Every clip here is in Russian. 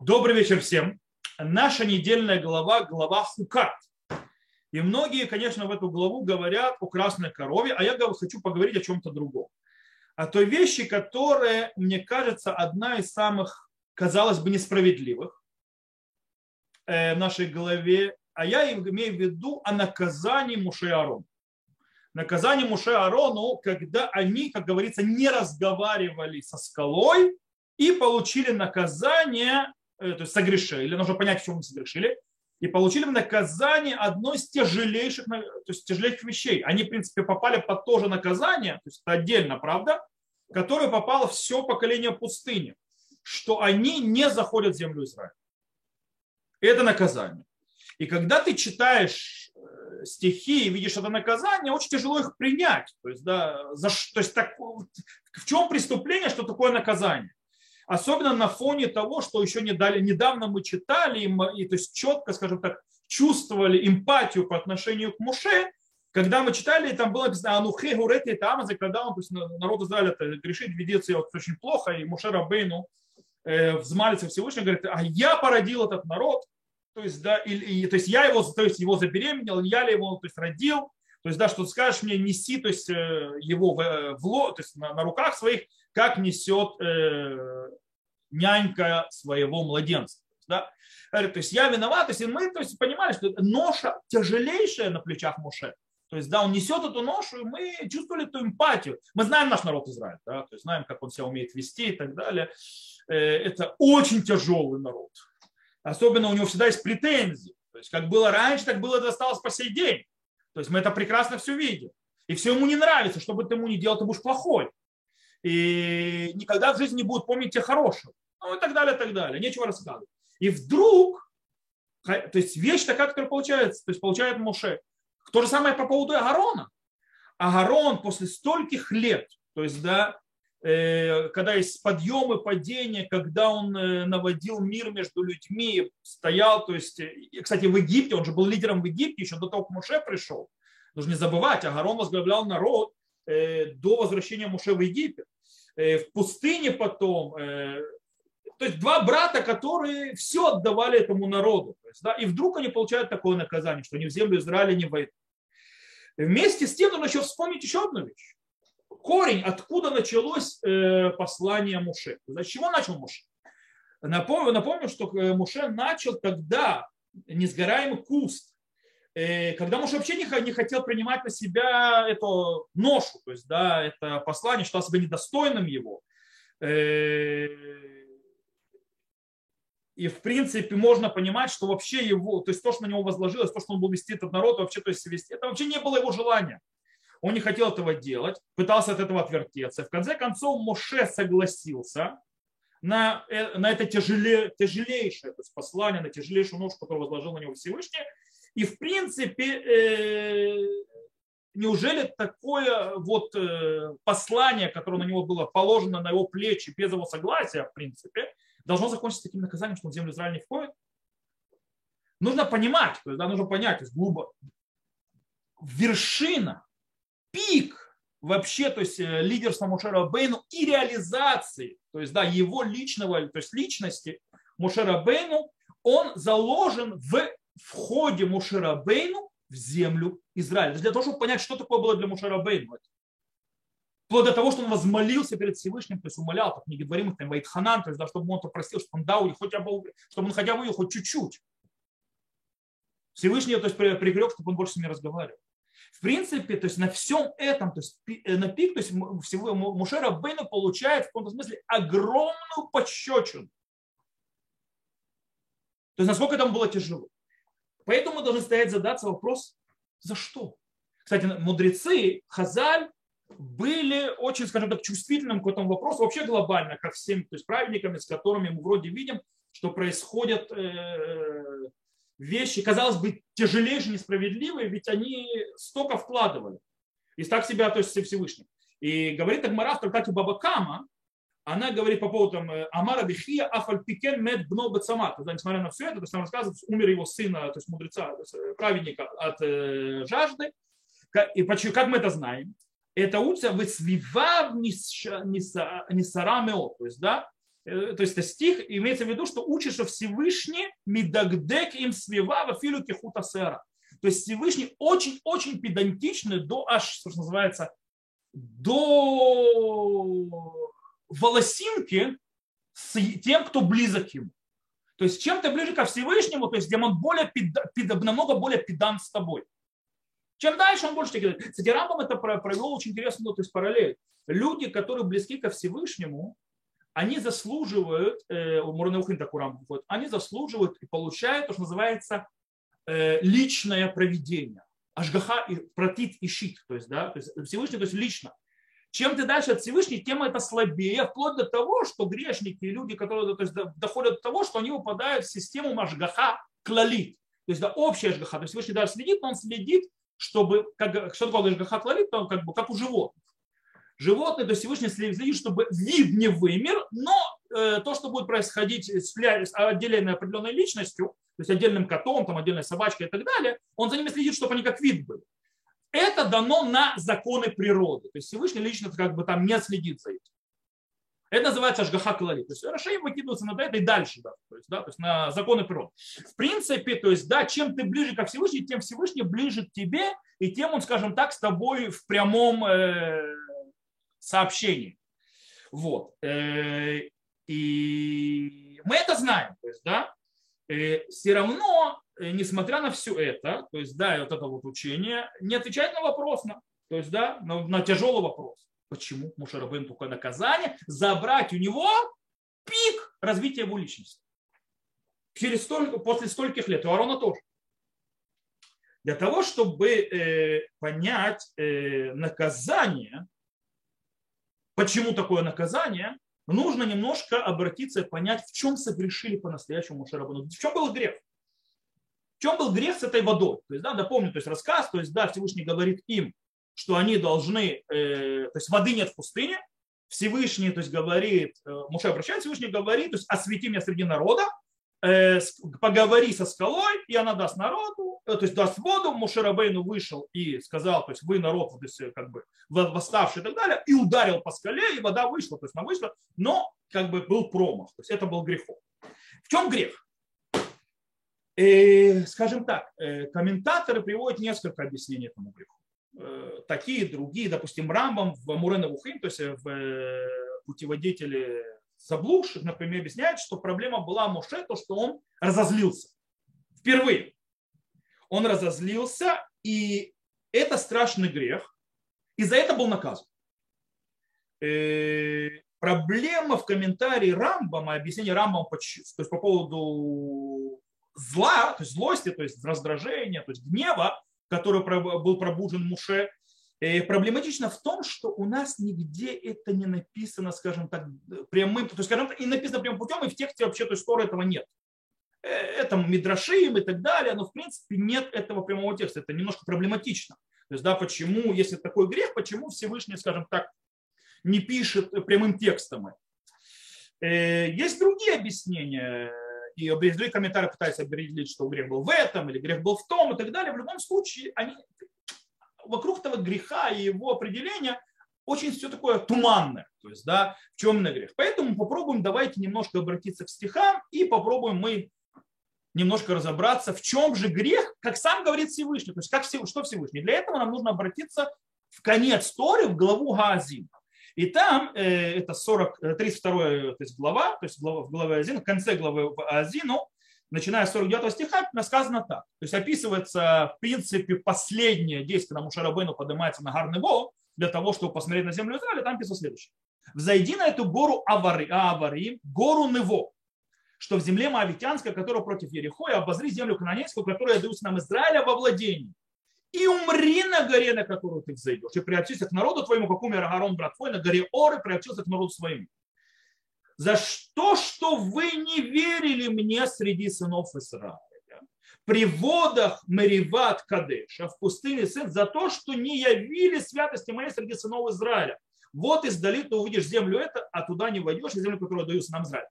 Добрый вечер всем. Наша недельная глава – глава Хукат. И многие, конечно, в эту главу говорят о красной корове, а я хочу поговорить о чем-то другом. О той вещи, которая, мне кажется, одна из самых, казалось бы, несправедливых э, в нашей главе, а я имею в виду о наказании Муше Арон. Наказание Муше Арону, когда они, как говорится, не разговаривали со скалой и получили наказание то есть согрешили, нужно понять, в чем мы согрешили, и получили наказание одно из тяжелейших, то есть тяжелейших вещей. Они, в принципе, попали под то же наказание, то есть это отдельно, правда, которое попало все поколение пустыни, что они не заходят в землю Израиля. Это наказание. И когда ты читаешь э, стихи и видишь это наказание, очень тяжело их принять. То есть, да, за, то есть так, в чем преступление, что такое наказание? Особенно на фоне того, что еще недавно мы читали, и, то есть четко, скажем так, чувствовали эмпатию по отношению к Муше, когда мы читали, там было написано «Анухе гурети это Амазы», когда он, то есть народ Израиля грешит, ведет себя очень плохо, и Муше Рабейну э, взмалится Всевышний, говорит, а я породил этот народ, то есть, да, и, и, то есть я его, то есть его забеременел, я ли его, то есть родил, то есть, да, что скажешь мне, неси, то есть э, его в, в, то есть на, на руках своих, как несет э, нянька своего младенца. Да? То есть я виноват, то есть мы то есть, понимали, что ноша тяжелейшая на плечах Моше. То есть, да, он несет эту ношу, и мы чувствовали эту эмпатию. Мы знаем наш народ Израиль, да, то есть знаем, как он себя умеет вести и так далее. Э, это очень тяжелый народ. Особенно у него всегда есть претензии. То есть, как было раньше, так было это осталось по сей день. То есть мы это прекрасно все видим. И все ему не нравится, что бы ты ему не делал, ты будешь плохой и никогда в жизни не будут помнить те хорошего. Ну и так далее, и так далее. Нечего рассказывать. И вдруг, то есть вещь такая, которая получается, то есть получает Моше. То же самое по поводу Агарона. Агарон после стольких лет, то есть, да, э, когда есть подъемы, падения, когда он э, наводил мир между людьми, стоял, то есть, кстати, в Египте, он же был лидером в Египте еще до того, как Моше пришел. Нужно не забывать, Агарон возглавлял народ, до возвращения Муше в Египет. Э, в пустыне потом, э, то есть два брата, которые все отдавали этому народу. То есть, да, и вдруг они получают такое наказание, что они в землю Израиля не войдут. Вместе с тем нужно еще вспомнить еще одну вещь. Корень, откуда началось послание Муше. С чего начал Муше? Напомню, напомню, что Муше начал, когда несгораемый куст Э, когда муж вообще не хотел принимать на себя эту ношу, то есть, да, это послание, считал себя недостойным его. Э, и, в принципе, можно понимать, что вообще его, то есть то, что на него возложилось, то, что он был вести этот народ, вообще, то есть вести, это вообще не было его желания. Он не хотел этого делать, пытался от этого отвертеться. В конце концов, Моше согласился на, э, на это тяжелее, тяжелейшее то есть послание, на тяжелейшую ношу, которую возложил на него Всевышний, и в принципе, э, неужели такое вот э, послание, которое на него было положено на его плечи без его согласия, в принципе, должно закончиться таким наказанием, что он в землю Израиля не входит? Нужно понимать, то есть, да, нужно понять, то есть глубоко. Вершина, пик вообще, то есть э, лидерства Мушера Бейну и реализации, то есть да, его личного, то есть личности Мушера Бейну, он заложен в входе Мушерабейну в землю Израиля. Для того, чтобы понять, что такое было для Мушерабейну. Вплоть до того, что он возмолился перед Всевышним, то есть умолял, как книге Дворим, там, Вайтханан, то есть, да, чтобы он попросил, чтобы он дал, хотя бы, чтобы он хотя бы хоть чуть-чуть. Всевышний то есть, прикреп, чтобы он больше с ним разговаривал. В принципе, то есть на всем этом, то есть э, на пик, то есть всего Мушера Бейну получает в каком-то смысле огромную пощечину. То есть насколько там было тяжело. Поэтому мы должны стоять задаться вопрос, за что? Кстати, мудрецы, Хазаль, были очень, скажем так, чувствительным к этому вопросу, вообще глобально, ко всем то есть праведникам, с которыми мы вроде видим, что происходят э, вещи, казалось бы, тяжелейшие, несправедливые, ведь они столько вкладывали. И так себя то есть Всевышний. И говорит Агмара в трактате Бабакама, она говорит по поводу там, э, Амара Бихия Афальпикен Мед Бно Бацама. Есть, несмотря на все это, то есть, нам рассказывает, умер его сына, то есть мудреца, то есть, э, праведника от э, жажды. И почему, как мы это знаем? Это учится וסביביו נשערה מאד. То есть, да, э, то есть стих имеется в виду, что учишь, что Всевышний מדקדק עם סביביו אפילו כחוט השערה. То есть Всевышний очень-очень педантичный до аж, что называется, до волосинки с тем, кто близок ему. То есть чем ты ближе ко Всевышнему, то есть где он более, намного более педант с тобой. Чем дальше, он больше говорит. Кстати, Рамбам это провел очень интересную то есть параллель. Люди, которые близки ко Всевышнему, они заслуживают, э, у Мурнаухин такой Рамбам они заслуживают и получают то, что называется э, личное проведение. Ашгаха и протит и щит, то есть, да, то есть Всевышний, то есть лично. Чем ты дальше от Всевышнего, тем это слабее, вплоть до того, что грешники люди, которые то есть, доходят до того, что они упадают в систему Машгаха клалит. То есть да, общая Ашгаха. То есть Всевышний даже следит, но он следит, чтобы, как, что такое Ашгаха клалит, он как, бы, как у животных. Животные, то есть Всевышний следит, чтобы вид не вымер, но э, то, что будет происходить с отдельной определенной личностью, то есть отдельным котом, там, отдельной собачкой и так далее, он за ними следит, чтобы они как вид были. Это дано на законы природы. То есть Всевышний лично как бы там не следит за этим. Это называется ажгаха клали. То есть Рашей выкидывается на это и дальше, да, то есть, да, то есть на законы природы. В принципе, то есть, да, чем ты ближе ко Всевышнему, тем Всевышний ближе к тебе, и тем он, скажем так, с тобой в прямом э, сообщении. Вот. Э, и мы это знаем, то есть, да, э, все равно несмотря на все это, то есть, да, и вот это вот учение, не отвечает на вопрос, на, то есть, да, на, на тяжелый вопрос. Почему Мушарабын только наказание? Забрать у него пик развития его личности. Через столько, после стольких лет. У Арона тоже. Для того, чтобы э, понять э, наказание, почему такое наказание, нужно немножко обратиться и понять, в чем согрешили по-настоящему Мушарабыну. В чем был грех? В чем был грех с этой водой? То есть, да, напомню, то есть рассказ, то есть, да, Всевышний говорит им, что они должны, э, то есть воды нет в пустыне, Всевышний, то есть говорит, э, Муше обращается, Всевышний говорит, то есть освети меня среди народа, э, поговори со скалой, и она даст народу, э, то есть даст воду, Муше Рабейну вышел и сказал, то есть вы народ, то есть как бы восставший и так далее, и ударил по скале, и вода вышла, то есть она вышла, но как бы был промах, то есть это был грехом. В чем грех? И, скажем так, э, комментаторы приводят несколько объяснений этому греху. Э, такие, другие, допустим, Рамбам в Мурена Вухим, то есть в э, путеводителе заблудших, например, объясняет, что проблема была Моше, то, что он разозлился. Впервые. Он разозлился, и это страшный грех, и за это был наказан. Проблема в комментарии Рамбама, объяснение Рамбама то есть по поводу зла, то есть злости, то есть раздражения, то есть гнева, который был пробужен Муше, э, проблематично в том, что у нас нигде это не написано, скажем так, прямым, то есть, скажем так, и написано прямым путем, и в тексте вообще той стороны этого нет. Э, это Мидрашим и так далее, но в принципе нет этого прямого текста. Это немножко проблематично. То есть, да, почему, если такой грех, почему Всевышний, скажем так, не пишет прямым текстом? Э, есть другие объяснения и другие комментарии пытаются определить, что грех был в этом, или грех был в том, и так далее. В любом случае, они, вокруг этого греха и его определения очень все такое туманное. То есть, да, в именно грех. Поэтому попробуем, давайте немножко обратиться к стихам и попробуем мы немножко разобраться, в чем же грех, как сам говорит Всевышний. То есть, как, что Всевышний. Для этого нам нужно обратиться в конец Торы, в главу Гаазим. И там э, это 40, 32 э, то есть глава, то есть глава, в главе Азину, в конце главы Азину, начиная с 49 стиха, сказано так. То есть описывается, в принципе, последнее действие, когда Мушарабейну поднимается на горный Вол, для того, чтобы посмотреть на землю Израиля, там писано следующее. «Взойди на эту гору Авари, Авари гору Нево, что в земле Моавитянской, которая против Ерехо, и обозри землю Кананейскую, которую я нам Израиля во владении и умри на горе, на которую ты взойдешь, и приобщися к народу твоему, как умер Агарон, брат твой, на горе Оры приобщился к народу своему. За что, что вы не верили мне среди сынов Израиля? При водах Мериват Кадеша в пустыне сын за то, что не явили святости моей среди сынов Израиля. Вот издали ты увидишь землю это, а туда не войдешь, и землю, которую даю нам Израиль.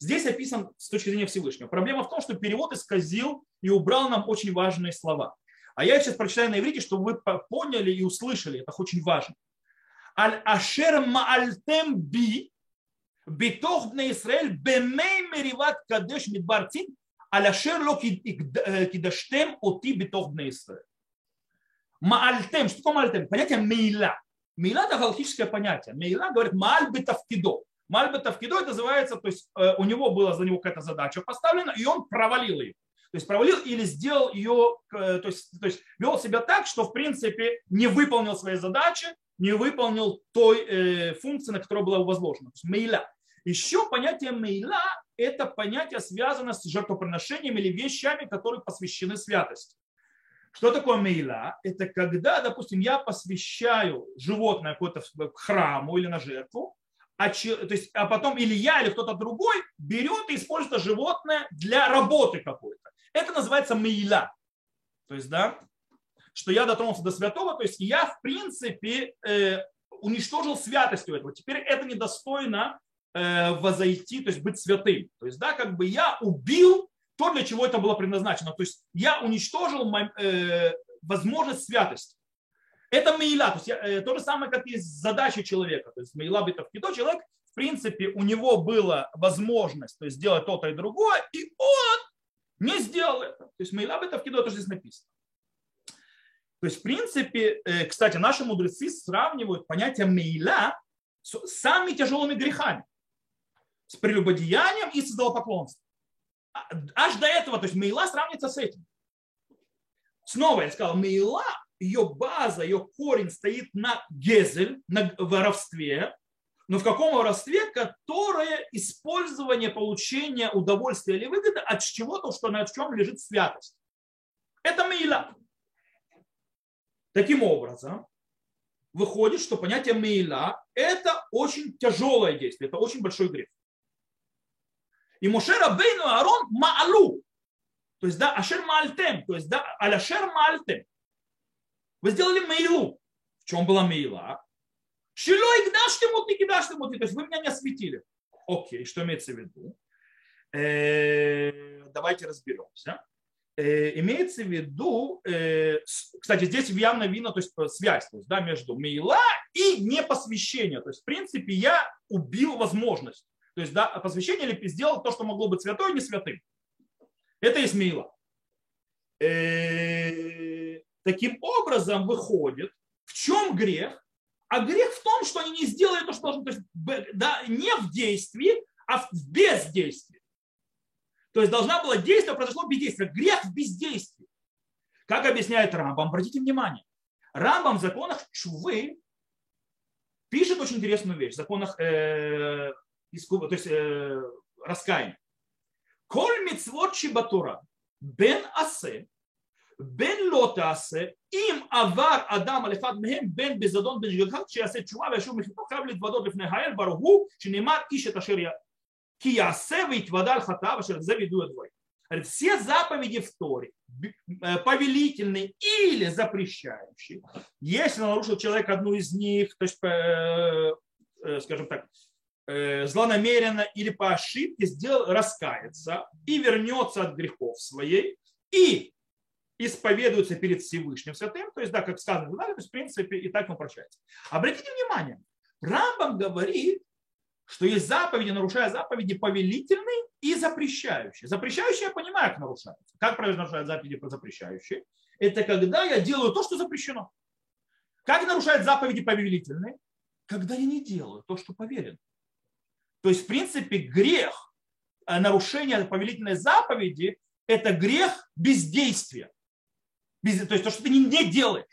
Здесь описан с точки зрения Всевышнего. Проблема в том, что перевод исказил и убрал нам очень важные слова. А я сейчас прочитаю на иврите, чтобы вы поняли и услышали. Это очень важно. Аль-ашер маальтем би битох бне Исраэль бемей мериват кадеш мидбар цин, аляшер ло кидаштем оти битох бне Исраэль. Маальтем, что такое маальтем? Понятие мейла. Мейла это галактическое понятие. Мейла говорит мааль бетавкидо. Мааль бетавкидо это называется, то есть э, у него была за него какая-то задача поставлена, и он провалил ее. То есть провалил или сделал ее, э, то есть, то есть вел себя так, что в принципе не выполнил свои задачи, не выполнил той э, функции, на которую была возложена. То есть мейла. Еще понятие мейла – это понятие, связанное с жертвоприношением или вещами, которые посвящены святости. Что такое мейла? Это когда, допустим, я посвящаю животное какое-то храму или на жертву, а, то есть, а потом или я, или кто-то другой берет и использует животное для работы какой-то. Это называется мейла. То есть, да, что я дотронулся до святого, то есть я, в принципе, э, уничтожил святостью этого. Теперь это недостойно э, возойти, то есть быть святым. То есть, да, как бы я убил то, для чего это было предназначено. То есть я уничтожил э, возможность святости. Это мейла, то, есть я, э, то же самое, как и задача человека. То есть мейла битовкидо, человек, в принципе, у него была возможность то есть, сделать то-то и другое, и он не сделал это. То есть мейла битовкидо, это здесь написано. То есть, в принципе, э, кстати, наши мудрецы сравнивают понятие мейла с самыми тяжелыми грехами. С прелюбодеянием и с идолопоклонством. А, аж до этого, то есть Мейла сравнится с этим. Снова я сказал, Мейла, ее база, ее корень стоит на гезель, на воровстве, но в каком воровстве, которое использование получения удовольствия или выгоды от чего-то, что на чем лежит святость. Это Мейла. Таким образом, выходит, что понятие Мейла – это очень тяжелое действие, это очень большой грех. И Моше Рабейну Аарон Маалу. То есть, да, Ашер Маальтем. То есть, да, Аляшер Маальтем. Вы сделали Мейлу. В чем была Мейла? Шило и гдаштемут, не гдаштемут. То есть, вы меня не осветили. Окей, что имеется в виду? Э, давайте разберемся. Э, имеется в виду, э, кстати, здесь явно видно то есть, связь то есть, да, между Мейла и непосвящение. То есть, в принципе, я убил возможность то есть да, посвящение или сделал то, что могло быть святой, не святым. Это есть. Э, таким образом выходит, в чем грех? А грех в том, что они не сделали то, что должны. То есть, да, не в действии, а в бездействии. То есть должна была действие, произошло бездействие. Грех в бездействии. Как объясняет Рамбам? Обратите внимание. Рамбам в законах Чувы пишет очень интересную вещь. В законах э, то есть э, раскаяние. Коль мицвот шибатура бен асе, бен лота асе, им авар адам על אחד מהם בין בזדון בין שגגה שיעשה תשובה וישוב מחיתו חייב להתוודות לפני האל ברוך הוא שנאמר איש את אשר כי יעשה ויתוודה על חטאיו אשר זה וידעו הדברים. Все заповеди в Торе, повелительные или запрещающие, если нарушил человек одну из них, то есть, скажем так, Э, злонамеренно или по ошибке сделал, раскается и вернется от грехов своей и исповедуется перед Всевышним Святым, то есть, да, как сказано, то есть, в принципе, и так он прощается. Обратите внимание, Рамбам говорит, что есть заповеди, нарушая заповеди, повелительные и запрещающие. Запрещающие я понимаю, как нарушаются. Как правильно нарушают заповеди запрещающие? Это когда я делаю то, что запрещено. Как нарушают заповеди повелительные? Когда я не делаю то, что поверено. То есть, в принципе, грех э, нарушения повелительной заповеди – это грех бездействия. То есть то, что ты не, делаешь.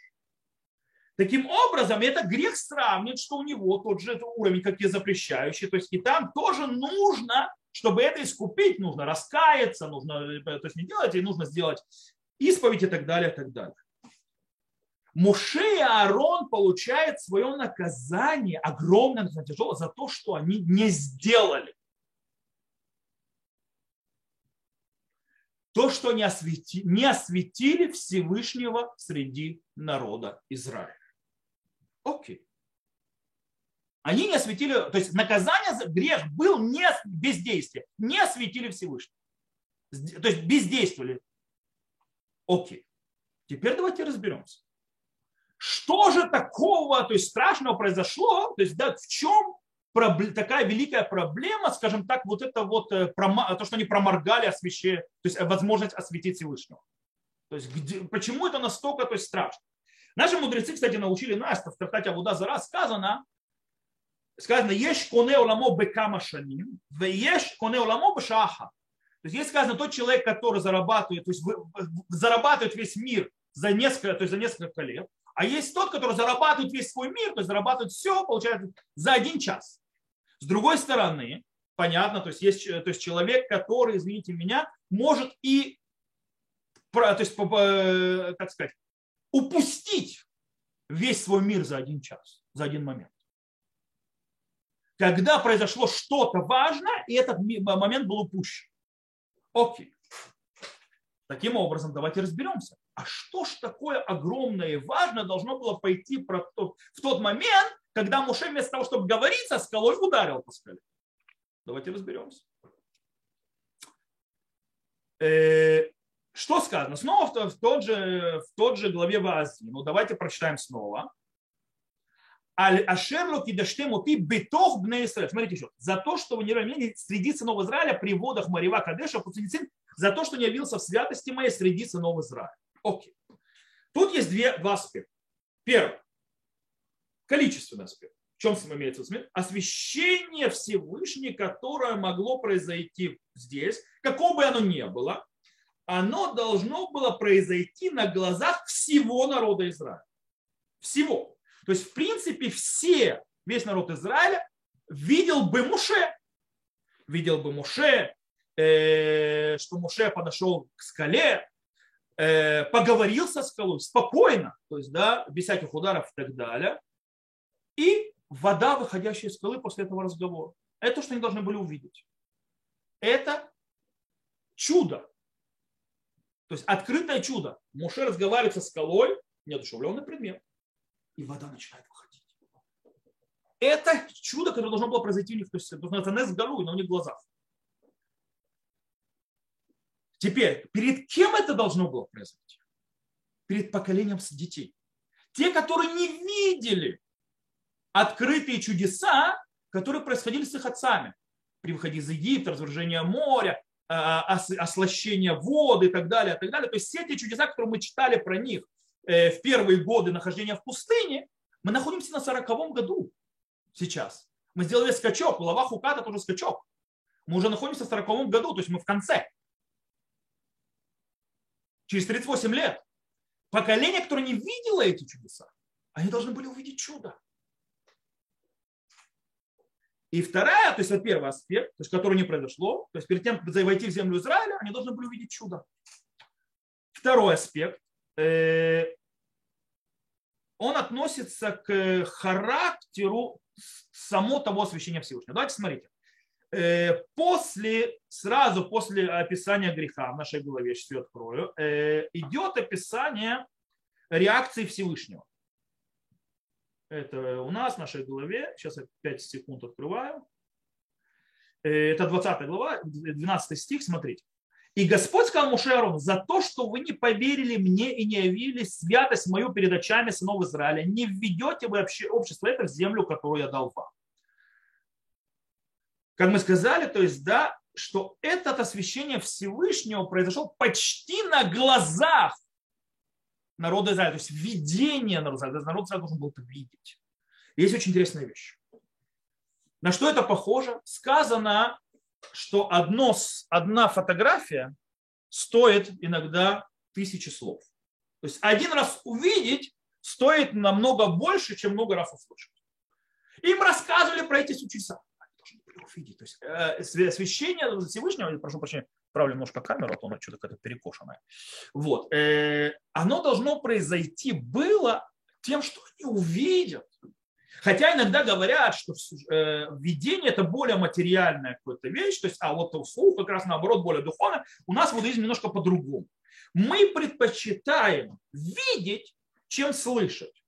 Таким образом, это грех сравнивать, что у него тот же уровень, как и запрещающий. То есть и там тоже нужно, чтобы это искупить, нужно раскаяться, нужно, э, то есть не делать, и нужно сделать исповедь и так далее, и так далее. Моше и Аарон получают свое наказание, огромное тяжелое, за то, что они не сделали. То, что не осветили, не осветили Всевышнего среди народа Израиля. Окей. Они не осветили, то есть наказание за грех был не бездействие, не осветили Всевышнего. То есть бездействовали. Окей. Теперь давайте разберемся. Что же такого, то есть страшного произошло, то есть да, в чем такая великая проблема, скажем так, вот это вот э, то, что они проморгали освещение, то есть возможность осветить Всевышнего. То есть где, почему это настолько то есть, страшно? Наши мудрецы, кстати, научили нас, в Трактате Авуда Зара сказано, сказано, ешь коне оламо бекама шаним, ешь коне оламо бешаха. То есть есть сказано, тот человек, который зарабатывает, то есть зарабатывает весь мир за несколько, то есть за несколько лет, а есть тот, который зарабатывает весь свой мир, то есть зарабатывает все, получается, за один час. С другой стороны, понятно, то есть есть то есть человек, который, извините меня, может и то есть, как сказать, упустить весь свой мир за один час, за один момент. Когда произошло что-то важное, и этот момент был упущен. Окей. Таким образом, давайте разберемся. А что ж такое огромное и важное должно было пойти в тот момент, когда Муше вместо того, чтобы говорить со скалой, ударил по скале? Давайте разберемся. Э, что сказано? Снова в, тот, же, в тот же главе Вази. Ну, давайте прочитаем снова. Ашерло кидаштему ты бетох бне Исраэль. Смотрите еще. За то, что вы не равняли среди сынов Израиля при водах Марива Кадеша, за то, что не явился в святости моей среди сынов Израиля. Окей. Тут есть две, два аспекта. Первый. Количественный аспект. В чем имеется виду? Освящение Всевышнего, которое могло произойти здесь, какого бы оно ни было, оно должно было произойти на глазах всего народа Израиля. Всего. То есть, в принципе, все, весь народ Израиля видел бы Муше. Видел бы Муше, э, что Муше подошел к скале, поговорил со скалой спокойно, то есть, да, без всяких ударов и так далее. И вода, выходящая из скалы после этого разговора. Это то, что они должны были увидеть. Это чудо. То есть открытое чудо. Муше разговаривает со скалой, неодушевленный предмет, и вода начинает выходить. Это чудо, которое должно было произойти у них, то есть это Нес на у них в глазах. Теперь, перед кем это должно было произойти? Перед поколением детей. Те, которые не видели открытые чудеса, которые происходили с их отцами. При выходе из Египта, развержение моря, а, ослащение воды и так далее, и так далее. То есть все эти чудеса, которые мы читали про них э, в первые годы нахождения в пустыне, мы находимся на сороковом году сейчас. Мы сделали скачок, глава Хуката тоже скачок. Мы уже находимся в сороковом году, то есть мы в конце. Через 38 лет. Поколение, которое не видело эти чудеса, они должны были увидеть чудо. И вторая, то есть вот первый аспект, то есть который не произошло, то есть перед тем, как войти в землю Израиля, они должны были увидеть чудо. Второй аспект, э, он относится к характеру само того освящения Всевышнего. Давайте смотрите. Э, после, сразу после описания греха в нашей голове, сейчас я открою, э, идет описание реакции Всевышнего. Это у нас в нашей главе. Сейчас я 5 секунд открываю. Э, это 20 глава, 12 стих, смотрите. И Господь сказал Муше Аарону, за то, что вы не поверили мне и не явили святость мою перед очами сынов Израиля, не введете вы общество это в землю, которую я дал вам. Как мы сказали, то есть, да, что это освящение Всевышнего произошло почти на глазах народа Израиля, то есть видение народа Израиля. Народ Израиля должен был это видеть. Есть очень интересная вещь. На что это похоже? Сказано, что одно, одна фотография стоит иногда тысячи слов. То есть один раз увидеть стоит намного больше, чем много раз услышать. Им рассказывали про эти чудеса. Увидеть. То есть э, освящение Всевышнего, прошу прощения, правлю немножко камеру, а то она что-то какая-то перекошенная. Вот. Э, оно должно произойти было тем, что они увидят. Хотя иногда говорят, что э, видение это более материальная какая-то вещь, то есть, а вот слух как раз наоборот более духовное. У нас в иудаизме немножко по-другому. Мы предпочитаем видеть, чем слышать.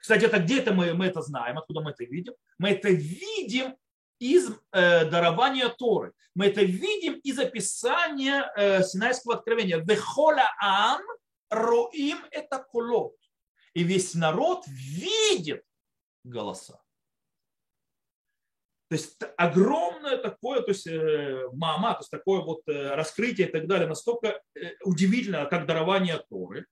Кстати, это где это мы, мы это знаем, откуда мы это видим? Мы это видим из э, дарования Торы. Мы это видим из описания э, Синайского откровения. Вехола ам роим это колот. И весь народ видит голоса. То есть огромное такое, то есть э, мама, то есть такое вот э, раскрытие и так далее, настолько э, удивительно, как дарование Торы.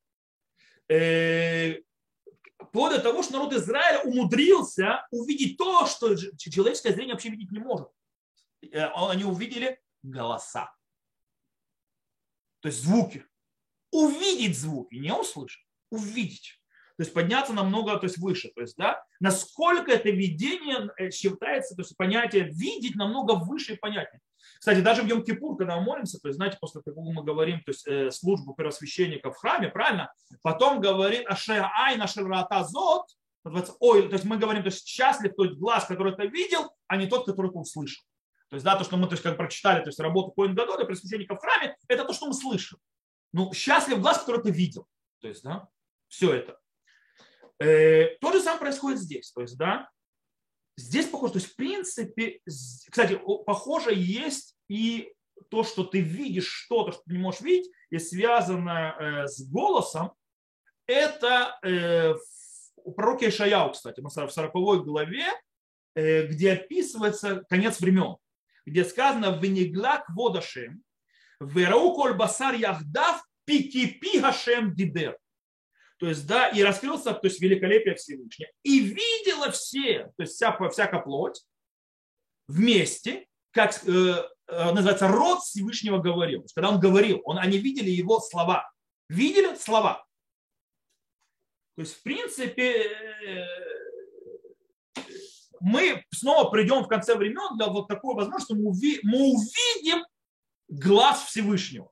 Вплоть до того, что народ Израиля умудрился увидеть то, что человеческое зрение вообще видеть не может. Они увидели голоса. То есть звуки. Увидеть звуки, не услышать, увидеть то есть подняться намного то есть выше. То есть, да, насколько это видение э, считается, то есть понятие видеть намного выше и понятнее. Кстати, даже в Йом-Кипур, когда мы молимся, то есть, знаете, после того, мы говорим, то есть э, службу первосвященника в храме, правильно? Потом говорит Ашея Ай Нашерата Зот, ой, то есть мы говорим, то есть счастлив тот глаз, который это видел, а не тот, который это услышал. То есть, да, то, что мы то есть, как прочитали, то есть работу Коин Гадоля, первосвященника в храме, это то, что мы слышим. Ну, счастлив глаз, который ты видел. То есть, да, все это. Э, то же самое происходит здесь. То есть, да, здесь похоже, то есть, в принципе, кстати, похоже есть и то, что ты видишь что-то, что ты не можешь видеть, и связано э, с голосом, это э, у пророка Ишаяу, кстати, в 40 главе, где описывается конец времен, где сказано «Венеглак водашем, верау коль басар яхдав, пикипи гашем дибер» то есть, да, и раскрылся, то есть, великолепие Всевышнего. И видела все, то есть, вся, всякая плоть вместе, как э, э, называется, род Всевышнего говорил. Когда он говорил, он, они видели его слова. Видели слова. То есть, в принципе, э, мы снова придем в конце времен для вот такой возможности, мы, уви, мы увидим глаз Всевышнего.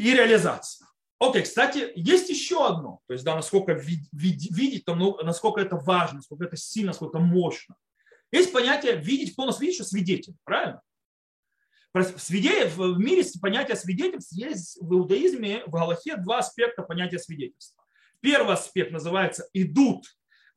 И реализация. Окей, кстати, есть еще одно, то есть, да, насколько видеть, насколько это важно, насколько это сильно, насколько мощно. Есть понятие видеть, кто нас видит, что свидетель, правильно? Свидетель, в мире понятие свидетельств есть в иудаизме, в Галахе два аспекта понятия свидетельства. Первый аспект называется идут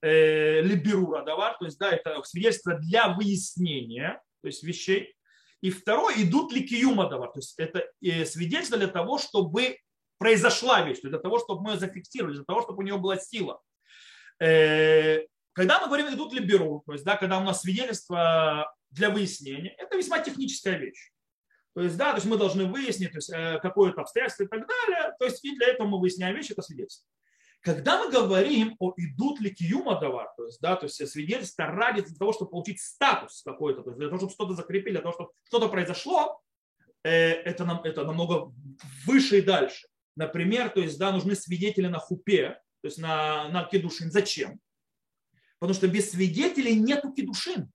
э, либерура то есть да, это свидетельство для выяснения, то есть вещей. И второе, идут ли киюмадавар, то есть это э, свидетельство для того, чтобы произошла вещь, для того, чтобы мы ее зафиксировали, для того, чтобы у нее была сила. Э, когда мы говорим идут ли беру, то есть да, когда у нас свидетельство для выяснения, это весьма техническая вещь. То есть, да, то есть мы должны выяснить то есть, э, какое-то обстоятельство и так далее. То есть и для этого мы выясняем вещи, это свидетельство. Когда мы говорим о идут ли киюма давар, то есть, да, то есть свидетельство ради для того, чтобы получить статус какой-то, то есть для того, чтобы что-то закрепили, для того, чтобы что-то произошло, э, это, нам, это намного выше и дальше. Например, то есть, да, нужны свидетели на хупе, то есть на, на кедушин. Зачем? Потому что без свидетелей нету кедушин.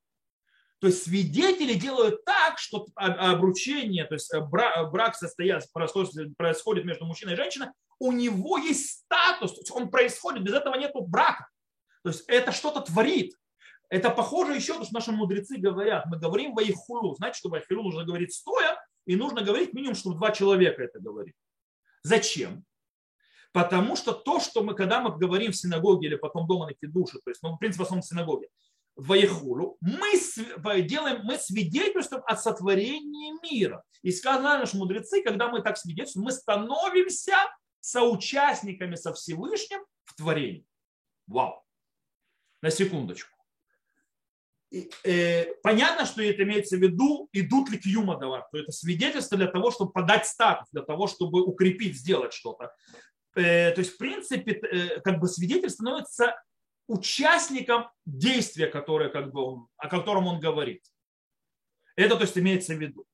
То есть свидетели делают так, что обручение, то есть брак, брак состоят, происходит между мужчиной и женщиной, у него есть статус, то есть он происходит, без этого нет брака. То есть это что-то творит. Это похоже еще, то, что наши мудрецы говорят. Мы говорим вайхулу. Знаете, что вайхулу нужно говорить стоя, и нужно говорить минимум, чтобы два человека это говорит. Зачем? Потому что то, что мы, когда мы говорим в синагоге или потом дома на кидуше, то есть, ну, в принципе, в основном в синагоге, Ваихулу, мы делаем, мы свидетельствуем о сотворении мира. И сказали наши мудрецы, когда мы так свидетельствуем, мы становимся соучастниками со Всевышним в творении. Вау. На секундочку. И, э, понятно, что это имеется в виду, идут ли к юмадавар, то это свидетельство для того, чтобы подать статус, для того, чтобы укрепить, сделать что-то. Э, то есть, в принципе, э, как бы свидетель становится участником действия, которое, как бы он, о котором он говорит. Это то есть имеется в виду.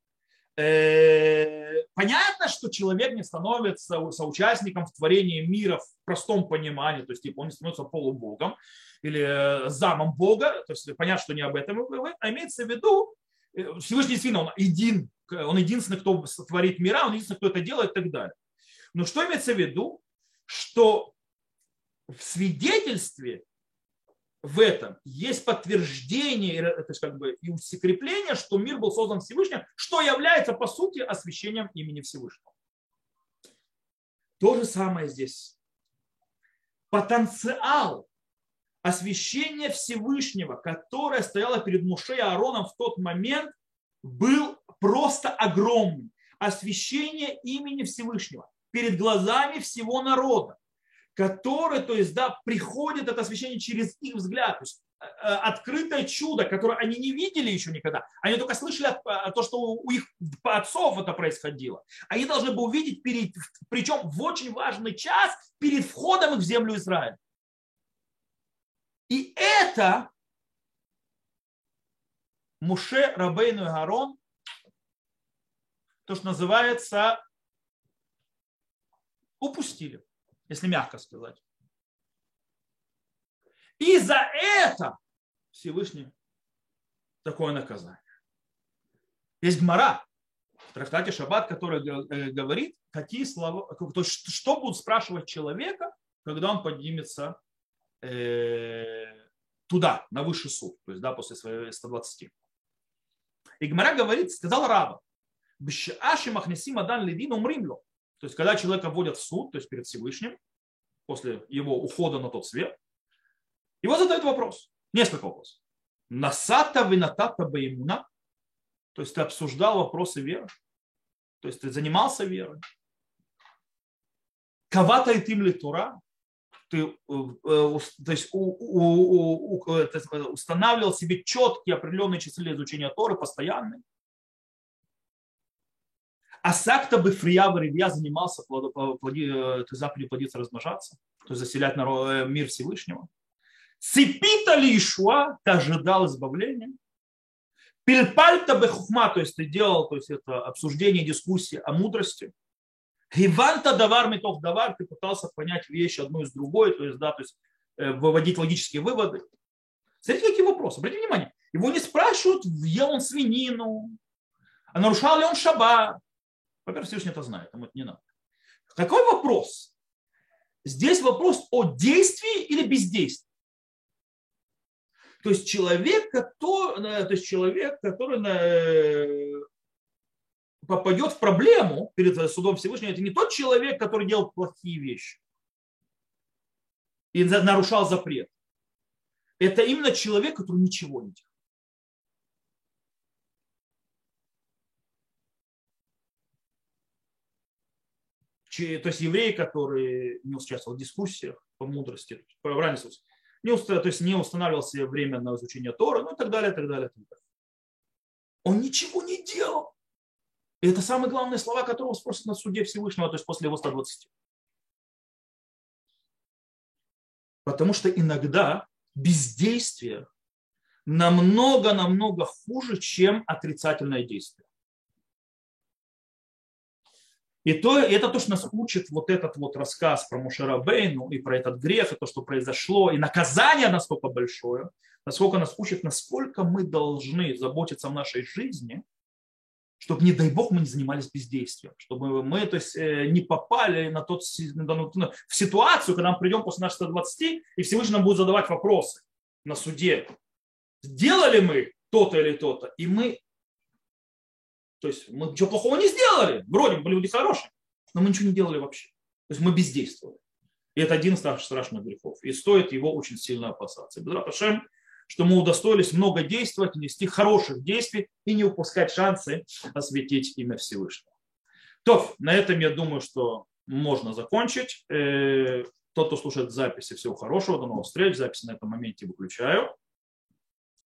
Э, понятно, что человек не становится соучастником в творении мира в простом понимании, то есть типа он не становится полубогом или э, замом Бога, то есть понятно, что не об этом, а имеется в виду, э, Всевышний действительно он един, он единственный, кто творит мира, он единственный, кто это делает и так далее. Но что имеется в виду? Что в свидетельстве в этом есть подтверждение, это как бы и укрепление, что мир был создан Всевышним, что является по сути освящением имени Всевышнего. То же самое здесь. Потенциал освящения Всевышнего, которое стояло перед Муше и Аароном в тот момент, был просто огромным. Освящение имени Всевышнего перед глазами всего народа который, то есть, да, приходит это освящение через их взгляд. То есть, открытое чудо, которое они не видели еще никогда. Они только слышали то, что у их отцов это происходило. Они должны были увидеть, перед, причем в очень важный час, перед входом в землю Израиля. И это Муше, Рабейну и Гарон, то, что называется, упустили, если мягко сказать. И за это Всевышний такое наказание. Есть гмара в трактате Шаббат, который э, говорит, какие слова, то есть, что будут спрашивать человека, когда он поднимется э, туда, на высший суд, то есть да, после своей 120. И Гмара говорит, сказал раба, Бшаши махнесим адан левин умримло. То есть, когда человека вводят в суд, то есть перед Всевышним, после его ухода на тот свет, его задают вопрос, несколько вопросов. Насата винатата баимуна, то есть ты обсуждал вопросы веры, то есть ты занимался верой. Кавата и тим ли Тура, ты э, то есть, устанавливал себе четкие определенные числа изучения Торы, постоянные. А сакта бы фрия в занимался э, заповедью плодиться, размножаться, то есть заселять народ, мир Всевышнего. Цепита ли Ишуа, ты ожидал избавления. Пильпальта бехухма, то есть ты делал, то есть это обсуждение, дискуссии о мудрости. Гиванта давар метов давар, ты пытался понять вещи одну из другой, то есть, да, то есть выводить логические выводы. Смотрите, какие вопросы. Обратите внимание, его не спрашивают, ел он свинину, а нарушал ли он шаббат. Во-первых, Всевышний это знает, ему это не надо. Какой вопрос? Здесь вопрос о действии или бездействии. То есть человек, который, э, то есть человек, который э, попадет в проблему перед судом Всевышнего, это не тот человек, который делал плохие вещи и нарушал запрет. Это именно человек, который ничего не делал. То есть евреи, которые не участвовали в дискуссиях по мудрости, по правильной не, уста, то есть не устанавливал себе время на изучение Тора, ну и так далее, и так далее, и так далее. Он ничего не делал. И это самые главные слова, которые он спросит на суде Всевышнего, то есть после его 120. Потому что иногда бездействие намного-намного хуже, чем отрицательное действие. И то, это то, что нас учит вот этот вот рассказ про Мушера Бейну и про этот грех, и то, что произошло, и наказание настолько большое, насколько нас учит, насколько мы должны заботиться в нашей жизни, чтобы, не дай бог, мы не занимались бездействием, чтобы мы то есть, э, не попали на тот, в ситуацию, когда мы придем после наших 120, и Всевышний нам будет задавать вопросы на суде. Сделали мы то-то или то-то, и мы то есть мы ничего плохого не сделали. Вроде бы люди хорошие, но мы ничего не делали вообще. То есть мы бездействовали. И это один из страшных грехов. И стоит его очень сильно опасаться. Безрапашем, что мы удостоились много действовать, нести хороших действий и не упускать шансы осветить имя Всевышнего. То, на этом я думаю, что можно закончить. Э, тот, кто слушает записи, всего хорошего, до новых встреч. Записи на этом моменте выключаю.